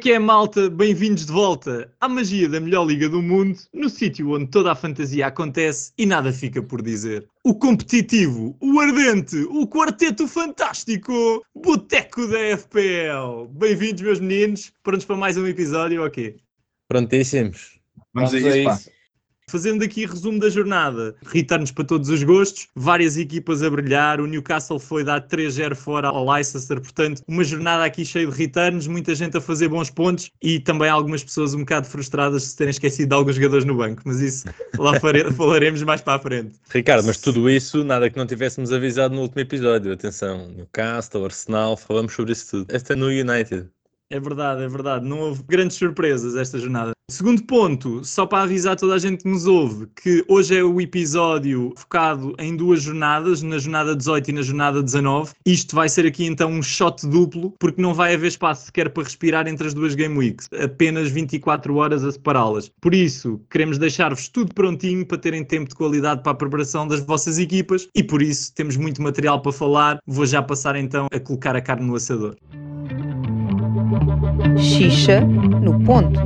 É que é, malta? Bem-vindos de volta à magia da melhor liga do mundo, no sítio onde toda a fantasia acontece e nada fica por dizer. O competitivo, o ardente, o quarteto fantástico, Boteco da FPL. Bem-vindos, meus meninos. Prontos para mais um episódio? Ok. Prontíssimos. Vamos, Vamos a isso, pá. Fazendo aqui resumo da jornada, returns para todos os gostos, várias equipas a brilhar. O Newcastle foi dar 3-0 fora ao Leicester, portanto, uma jornada aqui cheia de returns, muita gente a fazer bons pontos e também algumas pessoas um bocado frustradas de terem esquecido de alguns jogadores no banco, mas isso lá falaremos mais para a frente. Ricardo, mas tudo isso, nada que não tivéssemos avisado no último episódio. Atenção, Newcastle, Arsenal, falamos sobre isso tudo. Este é no United. É verdade, é verdade. Não houve grandes surpresas esta jornada. Segundo ponto, só para avisar toda a gente que nos ouve, que hoje é o episódio focado em duas jornadas, na jornada 18 e na jornada 19. Isto vai ser aqui então um shot duplo, porque não vai haver espaço sequer para respirar entre as duas Game Weeks. Apenas 24 horas a separá-las. Por isso, queremos deixar-vos tudo prontinho para terem tempo de qualidade para a preparação das vossas equipas e por isso temos muito material para falar. Vou já passar então a colocar a carne no assador. Xixa no ponto.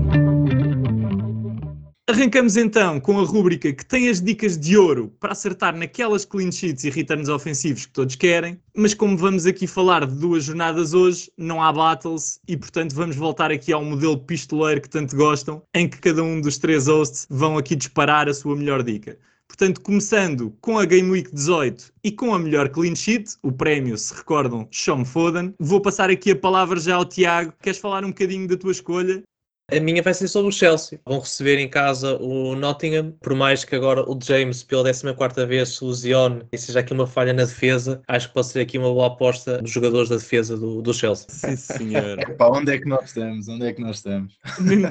Arrancamos então com a rúbrica que tem as dicas de ouro para acertar naquelas clean sheets e returns ofensivos que todos querem, mas como vamos aqui falar de duas jornadas hoje, não há battles e portanto vamos voltar aqui ao modelo pistoleiro que tanto gostam, em que cada um dos três hosts vão aqui disparar a sua melhor dica. Portanto, começando com a Game Week 18 e com a melhor clean sheet, o prémio, se recordam, Sean Foden, vou passar aqui a palavra já ao Tiago. Queres falar um bocadinho da tua escolha a minha vai ser sobre o Chelsea. Vão receber em casa o Nottingham, por mais que agora o James, pela 14 vez, se lesione e seja aqui uma falha na defesa, acho que pode ser aqui uma boa aposta dos jogadores da defesa do, do Chelsea. Sim, senhor. Epá, onde é que nós estamos? Onde é que nós estamos?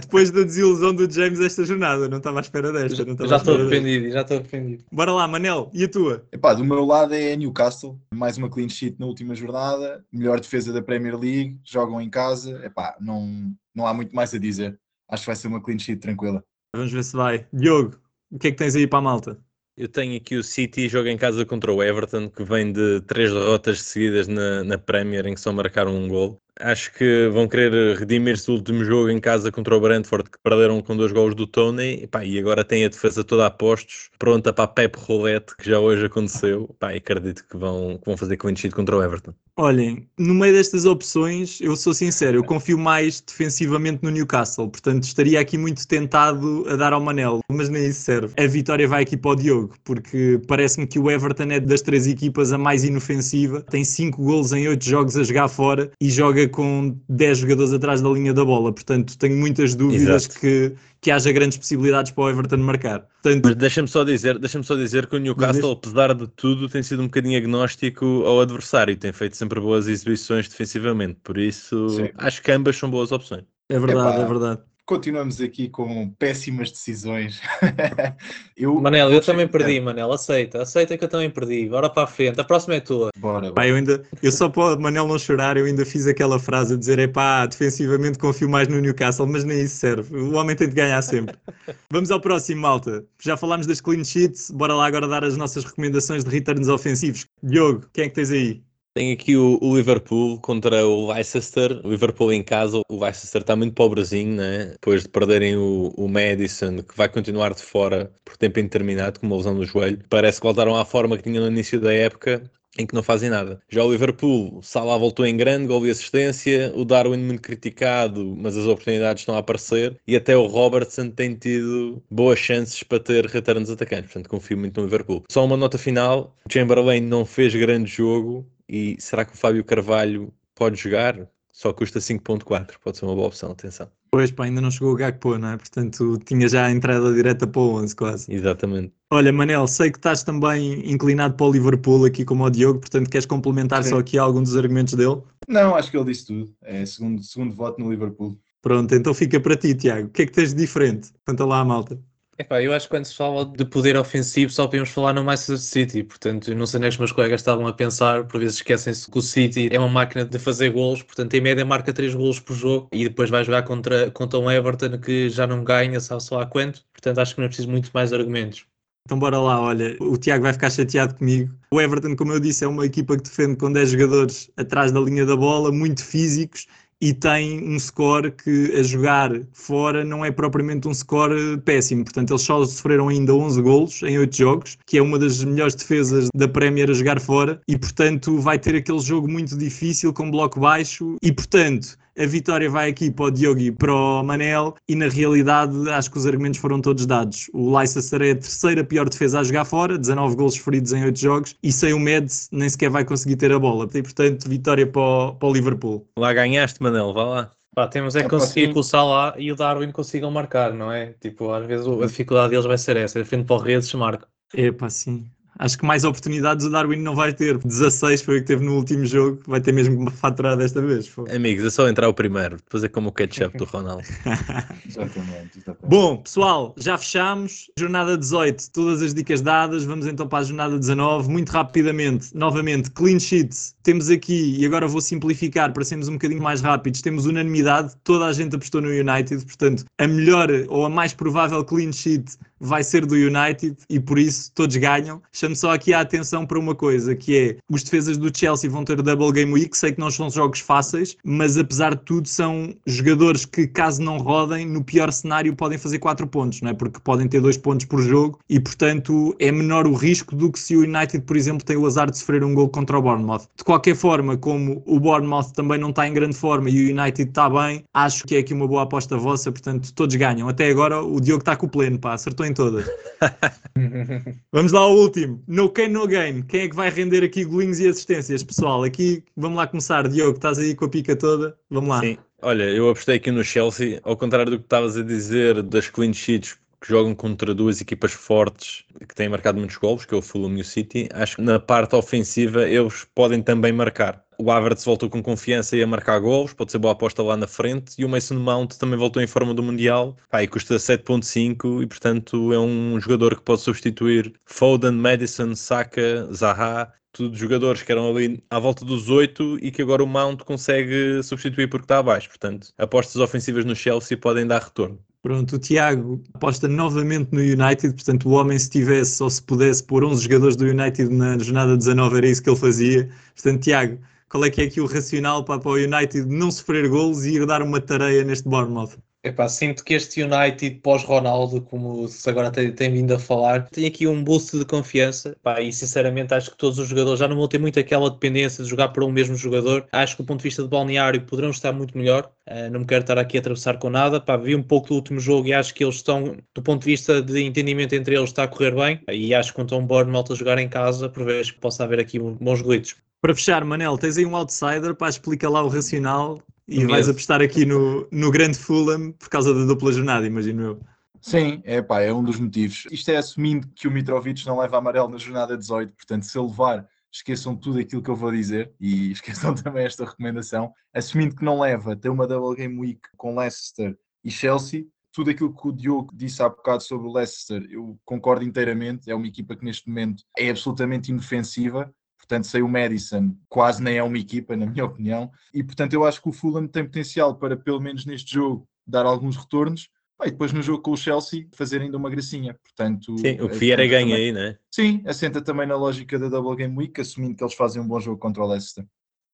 Depois da desilusão do James esta jornada, não estava à espera desta. Não já estou arrependido, já estou arrependido. Bora lá, Manel, e a tua? Epá, do meu lado é Newcastle, mais uma clean sheet na última jornada, melhor defesa da Premier League, jogam em casa, epá, não, não há muito mais a dizer acho que vai ser uma clean sheet tranquila. Vamos ver se vai. Diogo, o que é que tens aí para a malta? Eu tenho aqui o City joga em casa contra o Everton, que vem de três derrotas seguidas na, na Premier, em que só marcaram um gol. Acho que vão querer redimir-se do último jogo em casa contra o Brentford, que perderam com dois gols do Tony, e, pá, e agora tem a defesa toda a postos, pronta para a Pep Roulette, que já hoje aconteceu. Pá, e acredito que vão, que vão fazer clean sheet contra o Everton. Olhem, no meio destas opções, eu sou sincero, eu confio mais defensivamente no Newcastle, portanto estaria aqui muito tentado a dar ao Manel, mas nem isso serve. A vitória vai aqui para o Diogo, porque parece-me que o Everton é das três equipas a mais inofensiva, tem cinco golos em oito jogos a jogar fora e joga com 10 jogadores atrás da linha da bola, portanto tenho muitas dúvidas que, que haja grandes possibilidades para o Everton marcar. Portanto, Mas deixa-me só dizer, deixa-me só dizer que o Newcastle, apesar de tudo, tem sido um bocadinho agnóstico ao adversário, tem feito sempre boas exibições defensivamente, por isso Sim. acho que ambas são boas opções. É verdade, Epá, é verdade continuamos aqui com péssimas decisões. eu Manel, eu também perdi, Manel, aceita, aceita que eu também perdi. Bora para a frente, a próxima é tua. Bora. Pá, eu, ainda, eu só para Manel não chorar, eu ainda fiz aquela frase a dizer: é pá, defensivamente confio mais no Newcastle, mas nem isso serve. O homem tem de ganhar sempre. Vamos ao próximo, malta. Já falámos das clean sheets, bora lá agora dar as nossas recomendações de returns ofensivos. Diogo, quem é que tens aí? Tenho aqui o, o, Liverpool contra o Leicester. O Liverpool em casa, o Leicester está muito pobrezinho, né? Depois de perderem o, o Madison, que vai continuar de fora por tempo indeterminado, com uma lesão no joelho. Parece que voltaram à forma que tinham no início da época, em que não fazem nada. Já o Liverpool, Salah voltou em grande, gol e assistência, o Darwin muito criticado, mas as oportunidades estão a aparecer, e até o Robertson tem tido boas chances para ter returns atacantes, portanto confio muito no Liverpool. Só uma nota final, Chamberlain não fez grande jogo, e será que o Fábio Carvalho pode jogar? Só custa 5.4, pode ser uma boa opção, atenção. Pois, pá, ainda não chegou o Gakpo, não é? Portanto, tinha já a entrada direta para o 11 quase. Exatamente. Olha, Manel, sei que estás também inclinado para o Liverpool aqui como o Diogo, portanto queres complementar Sim. só aqui algum dos argumentos dele? Não, acho que ele disse tudo. É segundo, segundo voto no Liverpool. Pronto, então fica para ti, Tiago. O que é que tens de diferente? Conta lá a malta. Epá, eu acho que quando se fala de poder ofensivo só podemos falar no Manchester City, portanto não sei nem os meus colegas estavam a pensar, por vezes esquecem-se que o City é uma máquina de fazer golos, portanto em média marca 3 golos por jogo e depois vai jogar contra, contra um Everton que já não ganha, sabe só há quanto, portanto acho que não é preciso muito mais argumentos. Então bora lá, olha, o Tiago vai ficar chateado comigo. O Everton, como eu disse, é uma equipa que defende com 10 jogadores atrás da linha da bola, muito físicos e tem um score que a jogar fora não é propriamente um score péssimo. Portanto, eles só sofreram ainda 11 golos em 8 jogos, que é uma das melhores defesas da Premier a jogar fora e, portanto, vai ter aquele jogo muito difícil com bloco baixo e, portanto, a vitória vai aqui para o Diogo e para o Manel e na realidade acho que os argumentos foram todos dados. O Leicester é a terceira pior defesa a jogar fora, 19 gols feridos em 8 jogos e sem o Meds nem sequer vai conseguir ter a bola. E portanto, vitória para o, para o Liverpool. Lá ganhaste, Manel, vá lá. Pá, temos é que É, pá, conseguir que o Salah e o Darwin consigam marcar, não é? Tipo, às vezes a dificuldade deles vai ser essa, defende para o redes, marca. Epá, sim. Acho que mais oportunidades o Darwin não vai ter. 16 foi o que teve no último jogo, vai ter mesmo que faturar desta vez. Pô. Amigos, é só entrar o primeiro, depois é como o ketchup do Ronaldo. Exatamente, exatamente. Bom, pessoal, já fechamos. Jornada 18, todas as dicas dadas. Vamos então para a jornada 19. Muito rapidamente, novamente, clean sheets. Temos aqui, e agora vou simplificar para sermos um bocadinho mais rápidos, temos unanimidade. Toda a gente apostou no United, portanto, a melhor ou a mais provável clean sheet vai ser do United e por isso todos ganham. Chamo só aqui a atenção para uma coisa, que é os defesas do Chelsea vão ter double game week, sei que não são jogos fáceis, mas apesar de tudo são jogadores que caso não rodem, no pior cenário podem fazer 4 pontos, não é? Porque podem ter 2 pontos por jogo e portanto é menor o risco do que se o United, por exemplo, tem o azar de sofrer um gol contra o Bournemouth. De qualquer forma, como o Bournemouth também não está em grande forma e o United está bem, acho que é aqui uma boa aposta vossa, portanto todos ganham. Até agora o Diogo está com o pleno, pá, acertou em todas. Vamos lá ao último. No Cane, no gain. Quem é que vai render aqui golinhos e assistências, pessoal? Aqui, vamos lá começar. Diogo, estás aí com a pica toda? Vamos lá. Sim, olha, eu apostei aqui no Chelsea, ao contrário do que estavas a dizer das clean sheets que jogam contra duas equipas fortes que têm marcado muitos golos, que é o Fulham e o City, acho que na parte ofensiva eles podem também marcar. O Havertz voltou com confiança e a marcar golos, pode ser boa aposta lá na frente, e o Mason Mount também voltou em forma do Mundial, pá, e custa 7.5 e portanto é um jogador que pode substituir Foden, Madison, Saka, Zaha, tudo jogadores que eram ali à volta dos 8 e que agora o Mount consegue substituir porque está abaixo. Portanto, apostas ofensivas no Chelsea podem dar retorno. Pronto, o Tiago aposta novamente no United, portanto, o homem, se tivesse ou se pudesse pôr 11 jogadores do United na jornada 19, era isso que ele fazia. Portanto, Tiago, qual é que é aqui o racional para, para o United não sofrer golos e ir dar uma tareia neste Bournemouth? Epá, sinto que este United pós-Ronaldo, como se agora tem, tem vindo a falar, tem aqui um boost de confiança pá, e sinceramente acho que todos os jogadores já não vão ter muito aquela dependência de jogar para um mesmo jogador. Acho que do ponto de vista de balneário poderão estar muito melhor. Uh, não me quero estar aqui a atravessar com nada. Pá, vi um pouco do último jogo e acho que eles estão, do ponto de vista de entendimento entre eles, está a correr bem. E acho que quanto a um Bournemouth a jogar em casa, prevejo que possa haver aqui bons gritos. Para fechar, Manel, tens aí um outsider, para explica lá o racional e vais apostar aqui no, no grande Fulham por causa da dupla jornada, imagino eu. Sim, é pá, é um dos motivos. Isto é assumindo que o Mitrovic não leva amarelo na jornada 18, portanto, se ele levar, esqueçam tudo aquilo que eu vou dizer e esqueçam também esta recomendação. Assumindo que não leva, tem uma double game week com Leicester e Chelsea. Tudo aquilo que o Diogo disse há bocado sobre o Leicester, eu concordo inteiramente. É uma equipa que neste momento é absolutamente inofensiva. Portanto, sem o Madison, quase nem é uma equipa, na minha opinião. E, portanto, eu acho que o Fulham tem potencial para, pelo menos neste jogo, dar alguns retornos. Ah, e depois no jogo com o Chelsea, fazer ainda uma gracinha. Portanto, Sim, o que vier é ganho também- aí, né? Sim, assenta também na lógica da Double Game Week, assumindo que eles fazem um bom jogo contra o Leicester.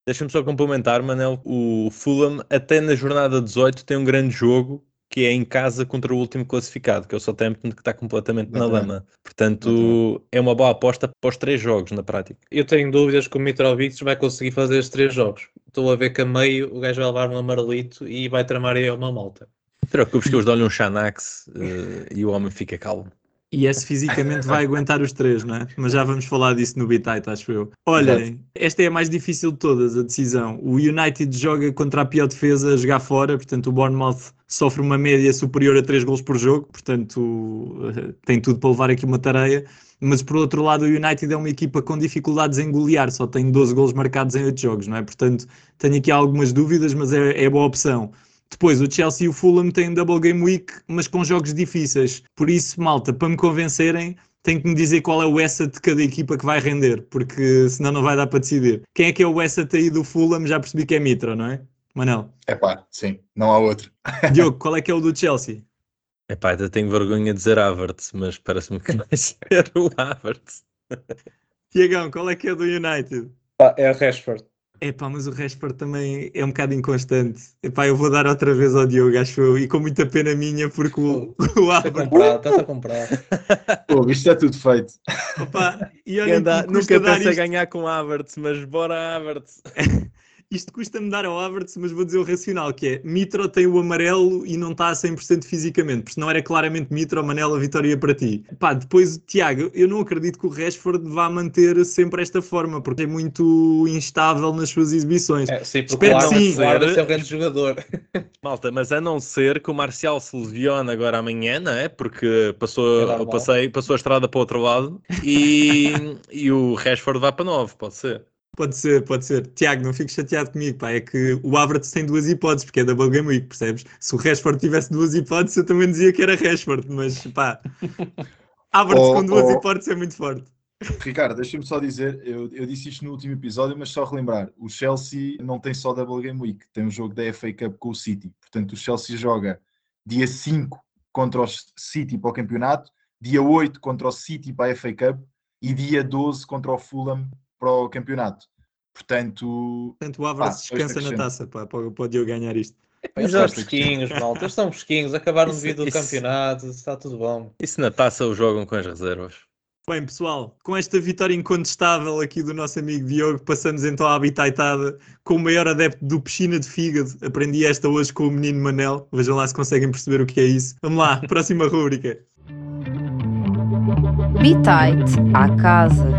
Deixa-me só complementar, Manel. O Fulham, até na jornada 18, tem um grande jogo que é em casa contra o último classificado, que é o Southampton, que está completamente na lama. Portanto, é uma boa aposta para os três jogos, na prática. Eu tenho dúvidas que o Mitrovic vai conseguir fazer estes três jogos. Estou a ver que a meio o gajo vai levar um amarelito e vai tramar aí uma malta. Preocupes que eu dou-lhe um Xanax eh, e o homem fica calmo. E esse fisicamente vai aguentar os três, não é? Mas já vamos falar disso no Bitite, acho eu. Olhem, esta é a mais difícil de todas, a decisão. O United joga contra a pior defesa a jogar fora, portanto o Bournemouth sofre uma média superior a 3 gols por jogo, portanto eh, tem tudo para levar aqui uma tareia. Mas por outro lado, o United é uma equipa com dificuldades em golear, só tem 12 gols marcados em 8 jogos, não é? Portanto, tenho aqui algumas dúvidas, mas é, é boa opção. Depois, o Chelsea e o Fulham têm double game week, mas com jogos difíceis. Por isso, malta, para me convencerem, tem que me dizer qual é o asset de cada equipa que vai render, porque senão não vai dar para decidir. Quem é que é o asset aí do Fulham? Já percebi que é Mitra, não é? Manel. É pá, sim, não há outro. Diogo, qual é que é o do Chelsea? Epá, ainda tenho vergonha de dizer Havertz, mas parece-me que vai ser o Havertz. Tiagão, qual é que é o do United? Pá, é a Rashford. Epá, mas o Rashford também é um bocado inconstante. Epá, eu vou dar outra vez ao Diogo, acho eu, e com muita pena minha, porque o, o Está a Havertz... comprar, está a comprar. Pô, isto é tudo feito. Opa, e olha, anda- nunca pensa isto, ganhar com Havertz, mas bora Havertz. isto custa-me dar ao Havertz, mas vou dizer o racional, que é, Mitro tem o amarelo e não está a 100% fisicamente, porque senão era claramente Mitro, Manela, vitória para ti. Pá, depois, Tiago, eu não acredito que o Rashford vá manter sempre esta forma, porque é muito instável nas suas exibições. É, sim, porque Espero que sim. Arnold é o grande jogador. Malta, mas a não ser que o Marcial se lesione agora amanhã, não é? Porque É passou, normal. passei, passou a estrada para o outro lado e, e o Rashford vai para 9, pode ser. Pode ser, pode ser. Tiago, não fiques chateado comigo, pá. É que o Havertz tem duas hipóteses, porque é da Game Week, percebes? Se o Rashford tivesse duas hipóteses, eu também dizia que era Rashford, mas pá. Havertz Oh, com duas oh. hipóteses é muito forte. Ricardo, deixa-me só dizer, eu, eu disse isto no último episódio, mas só relembrar, o Chelsea não tem só Double Game Week, tem um jogo da FA Cup com o City. Portanto, o Chelsea joga dia 5 contra o City para o campeonato, dia 8 contra o City para a FA Cup e dia 12 contra o Fulham para o campeonato. Portanto, Portanto, o Havertz Ah, descansa na taça, pá, para, para o Diogo ganhar isto. Eles É são fácil. fresquinhos, malta. Eles são fresquinhos. Acabaram de Isso- vir do isso- campeonato. Está tudo bom. Isso na taça o jogam com as reservas. Bem, pessoal, com esta vitória incontestável aqui do nosso amigo Diogo, passamos então à habitaitada com o maior adepto do piscina de fígado. Aprendi esta hoje com o menino Manel. Vejam lá se conseguem perceber o que é isso. Vamos lá, próxima rúbrica. Bitite à casa.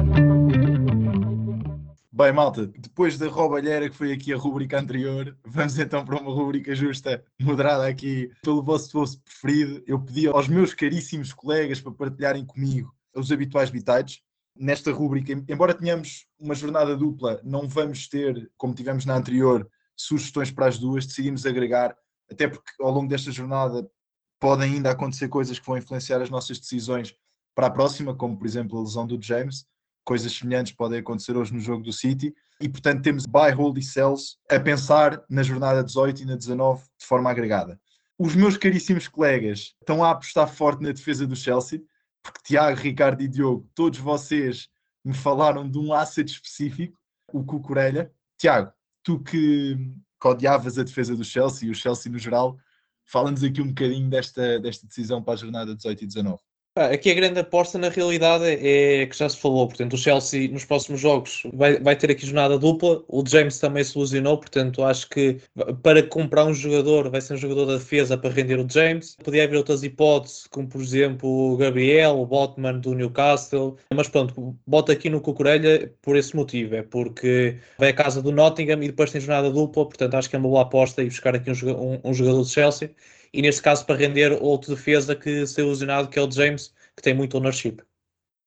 Bem, malta, depois da roubalheira que foi aqui a rúbrica anterior, vamos então para uma rúbrica justa, moderada aqui pelo vosso vosso preferido. Eu pedi aos meus caríssimos colegas para partilharem comigo os habituais bitites. Nesta rúbrica, embora tenhamos uma jornada dupla, não vamos ter, como tivemos na anterior, sugestões para as duas, decidimos agregar, até porque ao longo desta jornada podem ainda acontecer coisas que vão influenciar as nossas decisões para a próxima, como por exemplo a lesão do James. Coisas semelhantes podem acontecer hoje no jogo do City. E portanto temos buy, hold e sells a pensar na jornada 18 e na 19 de forma agregada. Os meus caríssimos colegas estão a apostar forte na defesa do Chelsea, porque Tiago, Ricardo e Diogo, todos vocês me falaram de um asset específico, o Cucurella. Tiago, tu que, que odiavas a defesa do Chelsea e o Chelsea no geral, fala-nos aqui um bocadinho desta, desta decisão para a jornada 18 e 19. Aqui a grande aposta na realidade é que já se falou, portanto o Chelsea nos próximos jogos vai, vai ter aqui jornada dupla, o James também se lesionou, portanto acho que para comprar um jogador vai ser um jogador da defesa para render o James, podia haver outras hipóteses, como por exemplo o Gabriel, o Botman do Newcastle, mas pronto, bota aqui no Cucurella por esse motivo, é porque vai à casa do Nottingham e depois tem jornada dupla, portanto acho que é uma boa aposta e buscar aqui um, um- um jogador do Chelsea e neste caso para render outro defesa que saiu lesionado, que é o James, que tem muito ownership.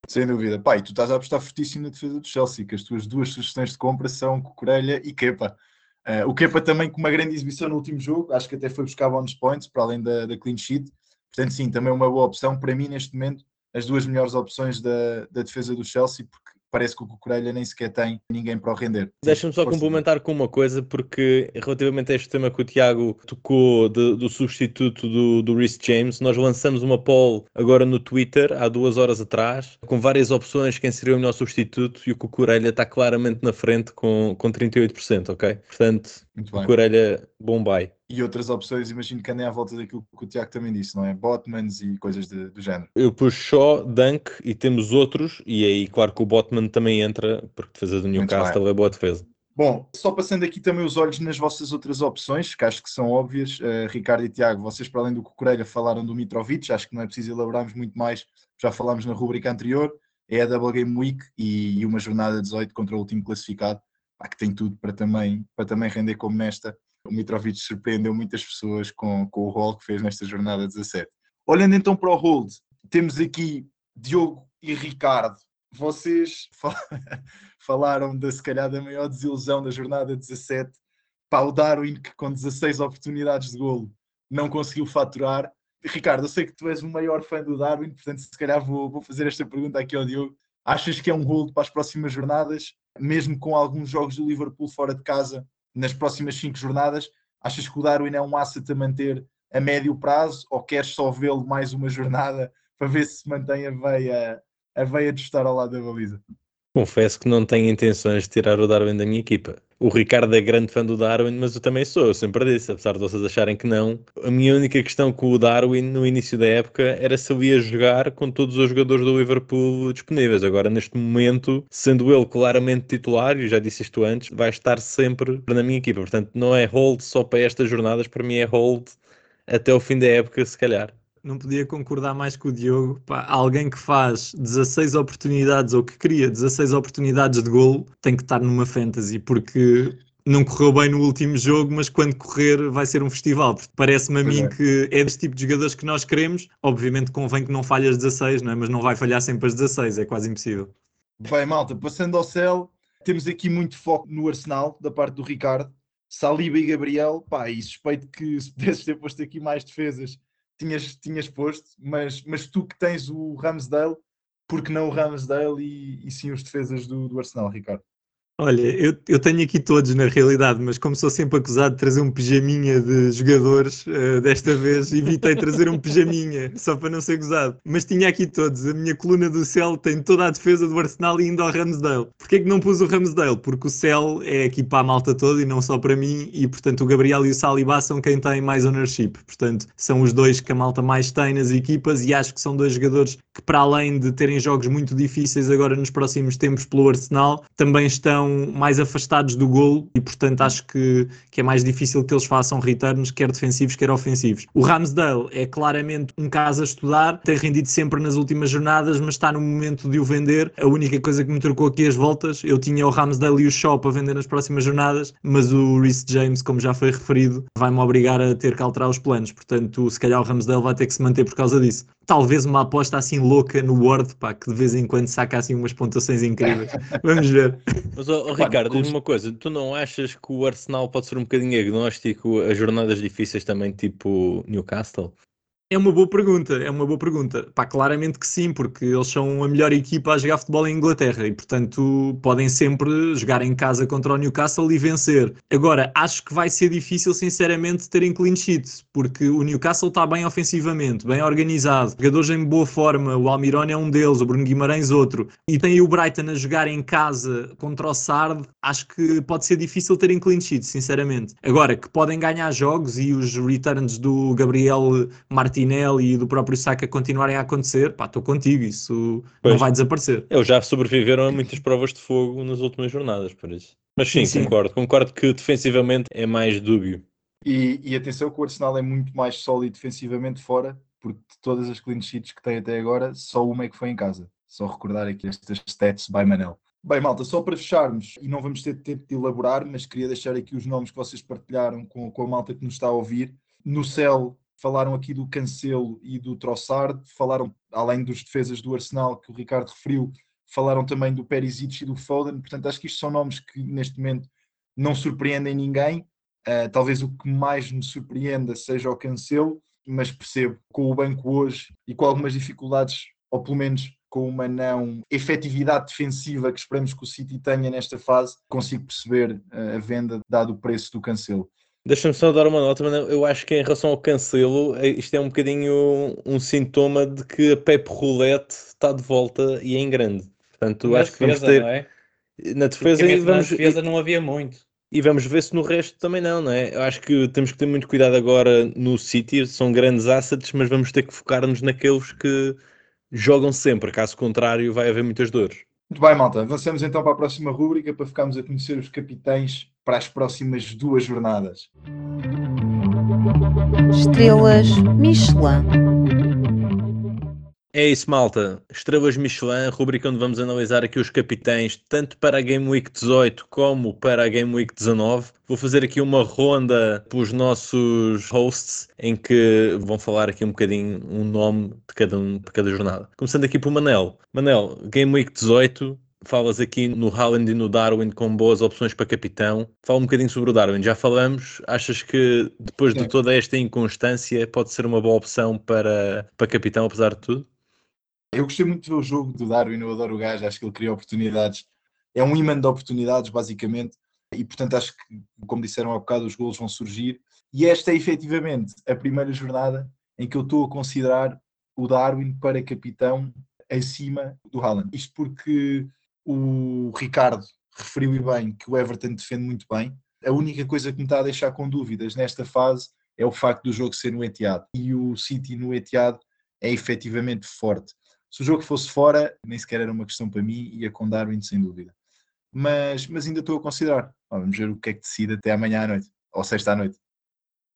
Sem dúvida. Pai, tu estás a apostar fortíssimo na defesa do Chelsea, que as tuas duas sugestões de compra são Cucurella e Kepa. Eh, o Kepa também com uma grande exibição no último jogo, acho que até foi buscar bonus points, para além da, da clean sheet. Portanto, sim, também uma boa opção. Para mim, neste momento, as duas melhores opções da, da defesa do Chelsea, porque parece que o Cucurella nem sequer tem ninguém para o render. Deixa-me só Força. complementar com uma coisa, porque relativamente a este tema que o Tiago tocou de- do substituto do, do Rhys James, nós lançamos uma poll agora no Twitter, há duas horas atrás, com várias opções quem seria o melhor substituto e o Cucurella está claramente na frente com, com 38%, ok? Portanto, Muito bem. Cucurella, bom buy. E outras opções, imagino que andem à volta daquilo que o Tiago também disse, não é? Botmans e coisas de- do género. Eu pus Shaw, Dunk e temos outros, e aí claro que o Botman também entra, porque defesa do Newcastle é boa defesa. Bom, só passando aqui também os olhos nas vossas outras opções, que acho que são óbvias. Eh, Ricardo e Tiago, vocês para além do Cucurella falaram do Mitrovic, acho que não é preciso elaborarmos muito mais, já falámos na rubrica anterior, é a Double Game Week e, e uma jornada 18 contra o último classificado, pá, que tem tudo para também, para também render como nesta. O Mitrovic surpreendeu muitas pessoas com, com o rol que fez nesta jornada 17. Olhando então para o hold, temos aqui Diogo e Ricardo. Vocês fal- falaram da, se calhar, da maior desilusão da jornada 17. Pá, o Darwin, que com 16 oportunidades de golo não conseguiu faturar. Ricardo, eu sei que tu és o maior fã do Darwin, portanto, se calhar vou, vou fazer esta pergunta aqui ao Diogo. Achas que é um hold para as próximas jornadas, mesmo com alguns jogos do Liverpool fora de casa nas próximas cinco jornadas? Achas que o Darwin é um asset a manter a médio prazo ou queres só vê-lo mais uma jornada para ver se mantém a veia, a veia de estar ao lado da baliza? Confesso que não tenho intenções de tirar o Darwin da minha equipa. O Ricardo é grande fã do Darwin, mas eu também sou, eu sempre disse, apesar de vocês acharem que não. A minha única questão com o Darwin no início da época era se ele ia jogar com todos os jogadores do Liverpool disponíveis. Agora, neste momento, sendo ele claramente titular, e já disse isto antes, vai estar sempre na minha equipa. Portanto, não é hold só para estas jornadas, para mim é hold até o fim da época, se calhar não podia concordar mais com o Diogo. Pá, alguém que faz 16 oportunidades ou que cria 16 oportunidades de golo tem que estar numa fantasy, porque não correu bem no último jogo, mas quando correr vai ser um festival. Parece-me a mim é. que é desse tipo de jogadores que nós queremos. Obviamente convém que não falhe as 16, não é? mas não vai falhar sempre as 16, é quase impossível. Bem, malta, passando ao céu, temos aqui muito foco no Arsenal, da parte do Ricardo. Saliba e Gabriel, pá, e suspeito que se pudesses ter posto aqui mais defesas, tinhas, tinhas posto, mas, mas tu que tens o Ramsdale, porque não o Ramsdale e, e sim os defesas do, do Arsenal, Ricardo? Olha, eu, eu tenho aqui todos na realidade, mas como sou sempre acusado de trazer um pijaminha de jogadores, uh, desta vez evitei trazer um pijaminha, só para não ser acusado. Mas tinha aqui todos. A minha coluna do Cell tem toda a defesa do Arsenal indo ao Ramsdale. Porquê que não pus o Ramsdale? Porque o Cell é aqui para a malta toda e não só para mim, e portanto o Gabriel e o Saliba são quem tem mais ownership. Portanto, são os dois que a malta mais tem nas equipas e acho que são dois jogadores que, para além de terem jogos muito difíceis agora nos próximos tempos pelo Arsenal, também estão mais afastados do golo e, portanto, acho que, que é mais difícil que eles façam returns, quer defensivos, quer ofensivos. O Ramsdale é claramente um caso a estudar, tem rendido sempre nas últimas jornadas, mas está no momento de o vender. A única coisa que me trocou aqui as voltas, eu tinha o Ramsdale e o Shaw para vender nas próximas jornadas, mas o Reece James, como já foi referido, vai-me obrigar a ter que alterar os planos. Portanto, se calhar o Ramsdale vai ter que se manter por causa disso talvez uma aposta assim louca no Word, pá, que de vez em quando saca assim umas pontuações incríveis. Vamos ver. Mas, oh, oh Ricardo, diz-me uma coisa, tu não achas que o Arsenal pode ser um bocadinho agnóstico a jornadas difíceis também, tipo Newcastle? É uma boa pergunta, é uma boa pergunta. Pá, claramente que sim, porque eles são a melhor equipa a jogar futebol em Inglaterra e, portanto, podem sempre jogar em casa contra o Newcastle e vencer. Agora, acho que vai ser difícil, sinceramente, terem clean sheet, porque o Newcastle está bem ofensivamente, bem organizado, jogadores em boa forma, o Almirón é um deles, o Bruno Guimarães outro, e tem o Brighton a jogar em casa contra o Sard, acho que pode ser difícil terem clean sheet, sinceramente. Agora, que podem ganhar jogos e os returns do Gabriel Martins Martinelli e do próprio Saka continuarem a acontecer, pá, estou contigo, isso pois. não vai desaparecer. Eles já sobreviveram a muitas provas de fogo nas últimas jornadas, por isso. Mas sim, sim, concordo. Concordo que defensivamente é mais dúbio. E, e atenção que o Arsenal é muito mais sólido defensivamente fora, porque de todas as clean sheets que tem até agora, só uma é que foi em casa. Só recordar aqui estas stats by Manel. Bem, malta, só para fecharmos, e não vamos ter tempo de elaborar, mas queria deixar aqui os nomes que vocês partilharam com, com a malta que nos está a ouvir. No céu falaram aqui do Cancelo e do Trossard, falaram, além dos defesas do Arsenal que o Ricardo referiu, falaram também do Perisic e do Foden, portanto acho que isto são nomes que neste momento não surpreendem ninguém, uh, talvez o que mais me surpreenda seja o Cancelo, mas percebo com o banco hoje e com algumas dificuldades, ou pelo menos com uma não efetividade defensiva que esperamos que o City tenha nesta fase, consigo perceber uh, a venda dado o preço do Cancelo. Deixa-me só dar uma nota, mas eu acho que em relação ao cancelo, é, isto é um bocadinho um sintoma de que a Pep Roulette está de volta e é em grande. Portanto, na acho defesa, que vamos ter. Não é? Na defesa, vamos... na defesa não havia muito. E vamos ver se no resto também não, não é? Eu acho que temos que ter muito cuidado agora no City, são grandes assets, mas vamos ter que focar-nos naqueles que jogam sempre, caso contrário, vai haver muitas dores. Muito bem, malta. Avançamos então para a próxima rúbrica para ficarmos a conhecer os capitães para as próximas duas jornadas. Estrelas Michelin. É isso, malta. Estrelas Michelin, rubrica onde vamos analisar aqui os capitães, tanto para a Game Week 18 como para a Game Week 19. Vou fazer aqui uma ronda pelos nossos hosts, em que vão falar aqui um bocadinho um nome de cada, um, de cada jornada. Começando aqui por Manel. Manel, Game Week 18, falas aqui no Haaland e no Darwin com boas opções para capitão. Fala um bocadinho sobre o Darwin. Já falamos. Achas que depois de toda esta inconstância pode ser uma boa opção para, para capitão, apesar de tudo? Eu gostei muito do jogo do Darwin, eu adoro o gajo, acho que ele cria oportunidades. É um imã de oportunidades, basicamente. E portanto acho que, como disseram há bocado, os golos vão surgir. E esta é efetivamente a primeira jornada em que eu estou a considerar o Darwin para capitão acima do Haaland. Isto porque o Ricardo referiu e bem que o Everton defende muito bem. A única coisa que me está a deixar com dúvidas nesta fase é o facto do jogo ser no Etihad. E o City no Etihad é efetivamente forte. Se o jogo fosse fora, nem sequer era uma questão para mim, ia com Darwin sem dúvida. Mas, mas ainda estou a considerar. Vamos ver o que é que decide até amanhã à noite, ou sexta à noite.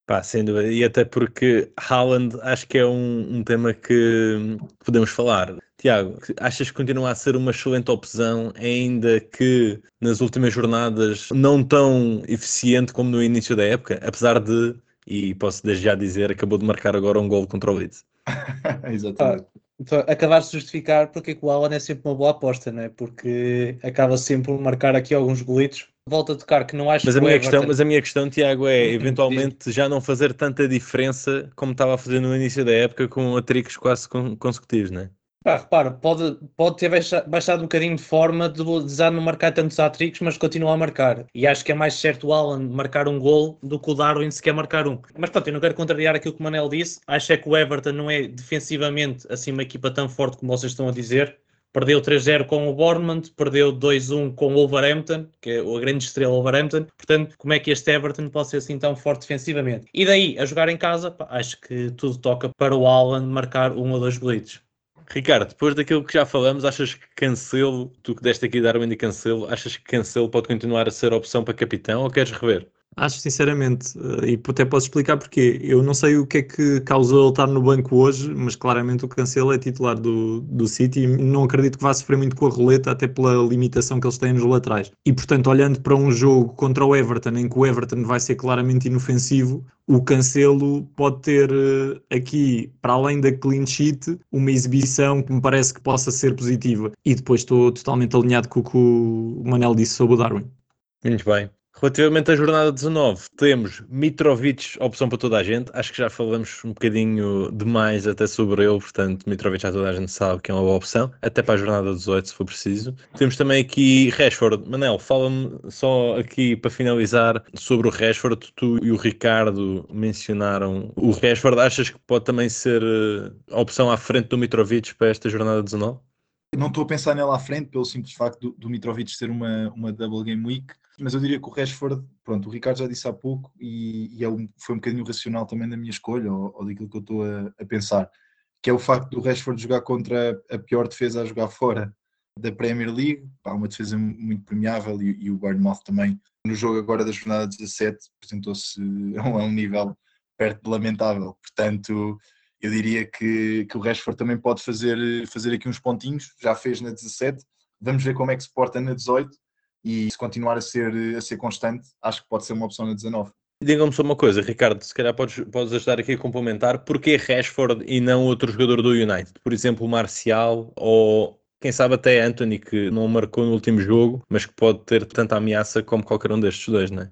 Pá, sem dúvida. E até porque Haaland acho que é um, um tema que podemos falar. Tiago, achas que continua a ser uma excelente opção, ainda que nas últimas jornadas não tão eficiente como no início da época, apesar de, e posso desde já dizer, acabou de marcar agora um gol contra o Leeds. Exatamente. Ah, então, acabaste de justificar porque é que o Alan é sempre uma boa aposta, não é? Porque acaba sempre por marcar aqui alguns golitos. Volto a tocar que não acho mas que a minha questão Mas a minha questão, Tiago, é eventualmente já não fazer tanta diferença como estava a fazer no início da época com atricos quase con- consecutivos, não é? Pá, repara, pode, pode ter baixa- baixado um bocadinho de forma de, de já não marcar tantos hat-tricks, mas continua a marcar. E acho que é mais certo o Alan marcar um gol do que o Darwin se quer marcar um. Mas pronto, eu não quero contrariar aquilo que o Manel disse. Acho é que o Everton não é defensivamente assim uma equipa tão forte como vocês estão a dizer. Perdeu 3-0 com o Bournemouth, perdeu 2-1 com o Wolverhampton, que é a grande estrela Wolverhampton. Portanto, como é que este Everton pode ser assim tão forte defensivamente? E daí, a jogar em casa, pá, acho que tudo toca para o Alan marcar um ou dois golitos. Ricardo, depois daquilo que já falamos, achas que Cancelo, tu que deste aqui Darwin e Cancelo, achas que Cancelo pode continuar a ser opção para capitão ou queres rever? Acho sinceramente, eh, e até posso explicar porque eu não sei o que é que causou ele estar no banco hoje, mas claramente o Cancelo é titular do, do City e não acredito que vá sofrer muito com a roleta, até pela limitação que eles têm nos laterais. E portanto, olhando para um jogo contra o Everton, em que o Everton vai ser claramente inofensivo, o Cancelo pode ter eh, aqui, para além da clean sheet, uma exibição que me parece que possa ser positiva. E depois estou totalmente alinhado com o que o Manel disse sobre o Darwin. Muito bem. Relativamente à jornada 19, temos Mitrovic, opção para toda a gente. Acho que já falamos um bocadinho demais até sobre ele, portanto, Mitrovic já toda a gente sabe que é uma boa opção, até para a jornada 18, se for preciso. Temos também aqui Rashford. Manel, fala-me só aqui para finalizar sobre o Rashford. Tu e o Ricardo mencionaram o Rashford. Achas que pode também ser eh, a opção à frente do Mitrovic para esta jornada 19? Não estou a pensar nela à frente pelo simples facto do, do Mitrovic ser uma, uma double game week, mas eu diria que o Rashford, pronto, o Ricardo já disse há pouco e, e é um, foi um bocadinho racional também da minha escolha ou, ou daquilo que eu estou a, a pensar, que é o facto do Rashford jogar contra a pior defesa a jogar fora da Premier League, pá, uma defesa muito premiável e, e o Bournemouth também no jogo agora da jornada 17 apresentou-se a um nível perto de lamentável, portanto eu diria que, que o Rashford também pode fazer, fazer aqui uns pontinhos, já fez na 17, vamos ver como é que se porta na 18 e se continuar a ser, a ser constante, acho que pode ser uma opção na 19. Diga-me só uma coisa, Ricardo, se calhar podes, podes ajudar aqui a complementar, porquê Rashford e não outro jogador do United? Por exemplo, Marcial ou quem sabe até Anthony, que não marcou no último jogo, mas que pode ter tanta ameaça como qualquer um destes dois, não é?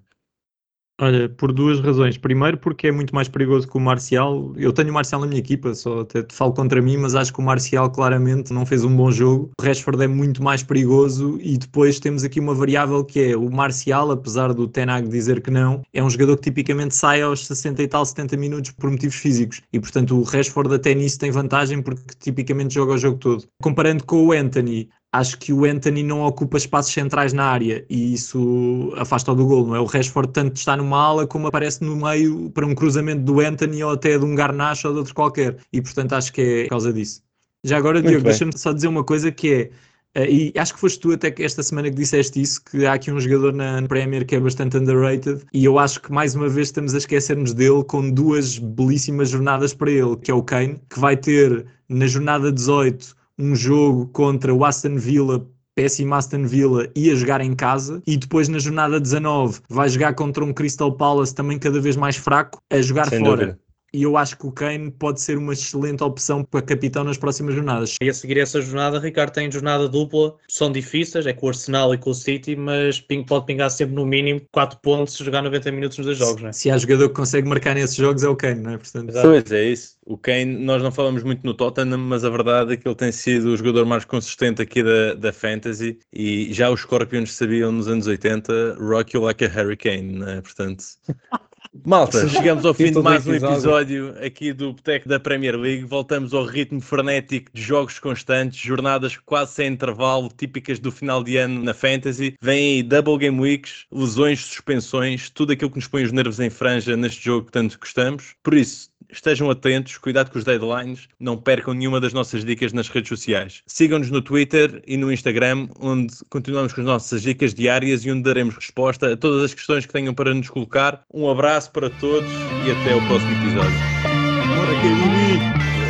Olha, por duas razões. Primeiro, porque é muito mais perigoso que o Marcial. Eu tenho o Marcial na minha equipa, só até te falo contra mim, mas acho que o Marcial claramente não fez um bom jogo. O Rashford é muito mais perigoso e depois temos aqui uma variável que é o Marcial, apesar do Tenag dizer que não, é um jogador que tipicamente sai aos 60 e tal, 70 minutos por motivos físicos. E portanto o Rashford até nisso tem vantagem porque tipicamente joga o jogo todo. Comparando com o Anthony, acho que o Anthony não ocupa espaços centrais na área e isso afasta-o do gol, não é? O Rashford tanto está numa ala como aparece no meio para um cruzamento do Anthony ou até de um Garnacho ou de outro qualquer e portanto acho que é por causa disso. Já agora, Muito Diogo, deixa-me só dizer uma coisa que é eh, e acho que foste tu até que esta semana que disseste isso, que há aqui um jogador na Premier que é bastante underrated e eu acho que mais uma vez estamos a esquecer-nos dele com duas belíssimas jornadas para ele, que é o Kane, que vai ter na jornada 18 um jogo contra o Aston Villa péssimo Aston Villa e a jogar em casa e depois na jornada 19 vai jogar contra um Crystal Palace também cada vez mais fraco a jogar Sem fora dúvida. E eu acho que o Kane pode ser uma excelente opção para capitão nas próximas jornadas E a seguir essa jornada, Ricardo tem jornada dupla, são difíceis, é com o Arsenal e com o City, mas pode pingar sempre no mínimo 4 pontos se jogar 90 minutos nos dois jogos, não é? se há jogador que consegue marcar nesses jogos é o Kane, não é? Portanto. Pois é isso. O Kane, nós não falamos muito no Tottenham, mas a verdade é que ele tem sido o jogador mais consistente aqui da, da Fantasy e já os Scorpions sabiam nos anos 80 rock you like a hurricane, né? portanto Malta, chegamos ao fim de mais um episódio. aqui do Boteco da Premier League. Voltamos ao ritmo frenético de jogos constantes, jornadas quase sem intervalo, típicas do final de ano na Fantasy. Vem aí Double Game Weeks, lesões, suspensões, tudo aquilo que nos põe os nervos em franja neste jogo que tanto gostamos. Por isso, estejam atentos, cuidado com os deadlines, não percam nenhuma das nossas dicas nas redes sociais. Sigam-nos no Twitter e no Instagram, onde continuamos com as nossas dicas diárias e onde daremos resposta a todas as questões que tenham para nos colocar. Um abraço para todos e até o próximo episódio. Bora!